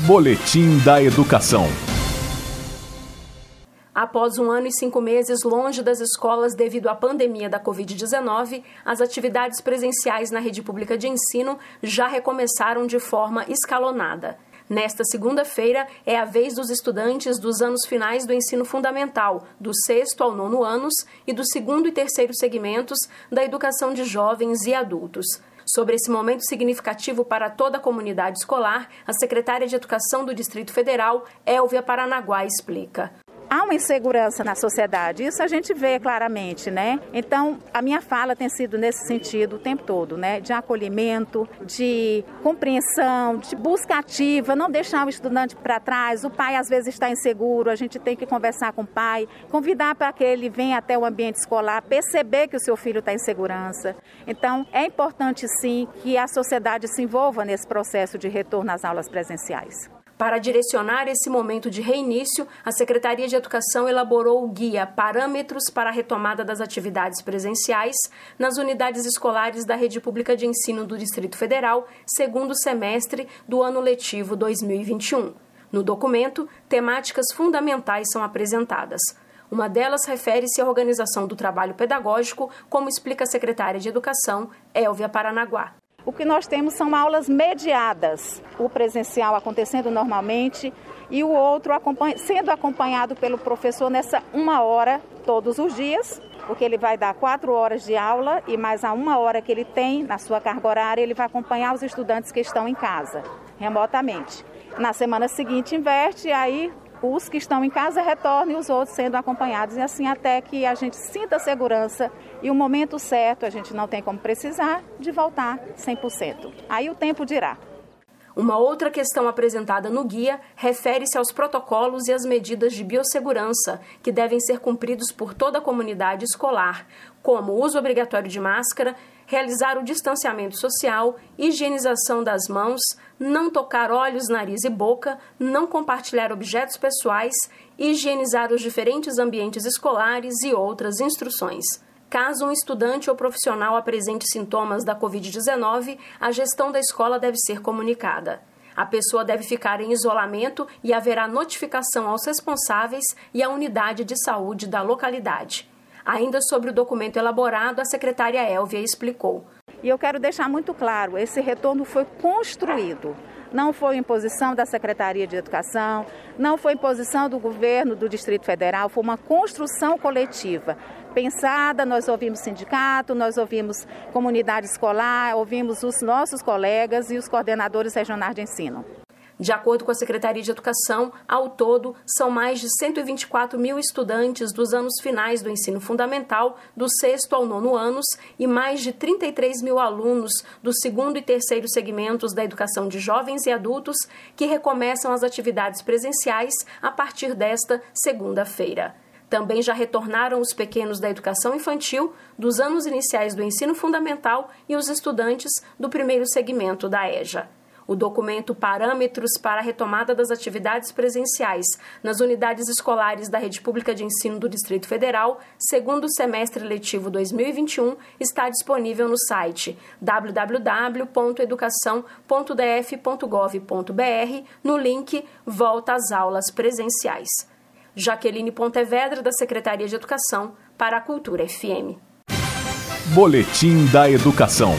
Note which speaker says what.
Speaker 1: Boletim da Educação.
Speaker 2: Após um ano e cinco meses longe das escolas devido à pandemia da Covid-19, as atividades presenciais na rede pública de ensino já recomeçaram de forma escalonada. Nesta segunda-feira é a vez dos estudantes dos anos finais do ensino fundamental, do sexto ao nono anos, e do segundo e terceiro segmentos da educação de jovens e adultos. Sobre esse momento significativo para toda a comunidade escolar, a secretária de Educação do Distrito Federal, Elvia Paranaguá, explica
Speaker 3: há uma insegurança na sociedade. Isso a gente vê claramente, né? Então, a minha fala tem sido nesse sentido o tempo todo, né? De acolhimento, de compreensão, de busca ativa, não deixar o estudante para trás. O pai às vezes está inseguro, a gente tem que conversar com o pai, convidar para que ele venha até o ambiente escolar, perceber que o seu filho está em segurança. Então, é importante sim que a sociedade se envolva nesse processo de retorno às aulas presenciais.
Speaker 2: Para direcionar esse momento de reinício, a Secretaria de Educação elaborou o guia Parâmetros para a Retomada das Atividades Presenciais nas unidades escolares da Rede Pública de Ensino do Distrito Federal, segundo semestre do ano letivo 2021. No documento, temáticas fundamentais são apresentadas. Uma delas refere-se à organização do trabalho pedagógico, como explica a secretária de Educação, Elvia Paranaguá.
Speaker 3: O que nós temos são aulas mediadas, o presencial acontecendo normalmente e o outro sendo acompanhado pelo professor nessa uma hora todos os dias, porque ele vai dar quatro horas de aula e mais a uma hora que ele tem na sua carga horária, ele vai acompanhar os estudantes que estão em casa, remotamente. Na semana seguinte inverte, aí os que estão em casa retornem, os outros sendo acompanhados, e assim até que a gente sinta segurança e o momento certo, a gente não tem como precisar, de voltar 100%. Aí o tempo dirá.
Speaker 2: Uma outra questão apresentada no guia refere-se aos protocolos e às medidas de biossegurança que devem ser cumpridos por toda a comunidade escolar, como o uso obrigatório de máscara, realizar o distanciamento social, higienização das mãos, não tocar olhos, nariz e boca, não compartilhar objetos pessoais, higienizar os diferentes ambientes escolares e outras instruções. Caso um estudante ou profissional apresente sintomas da Covid-19, a gestão da escola deve ser comunicada. A pessoa deve ficar em isolamento e haverá notificação aos responsáveis e à unidade de saúde da localidade. Ainda sobre o documento elaborado, a secretária Elvia explicou.
Speaker 3: E eu quero deixar muito claro: esse retorno foi construído não foi imposição da Secretaria de Educação, não foi imposição do governo do Distrito Federal, foi uma construção coletiva. Pensada, nós ouvimos sindicato, nós ouvimos comunidade escolar, ouvimos os nossos colegas e os coordenadores regionais de ensino.
Speaker 2: De acordo com a Secretaria de Educação, ao todo, são mais de 124 mil estudantes dos anos finais do ensino fundamental, do sexto ao nono anos, e mais de 33 mil alunos do segundo e terceiro segmentos da educação de jovens e adultos que recomeçam as atividades presenciais a partir desta segunda-feira. Também já retornaram os pequenos da educação infantil, dos anos iniciais do ensino fundamental e os estudantes do primeiro segmento da EJA. O documento Parâmetros para a Retomada das Atividades Presenciais nas Unidades Escolares da Rede Pública de Ensino do Distrito Federal, segundo semestre letivo 2021, está disponível no site www.educação.df.gov.br no link Volta às Aulas Presenciais. Jaqueline Pontevedra, da Secretaria de Educação, para a Cultura FM.
Speaker 1: Boletim da Educação.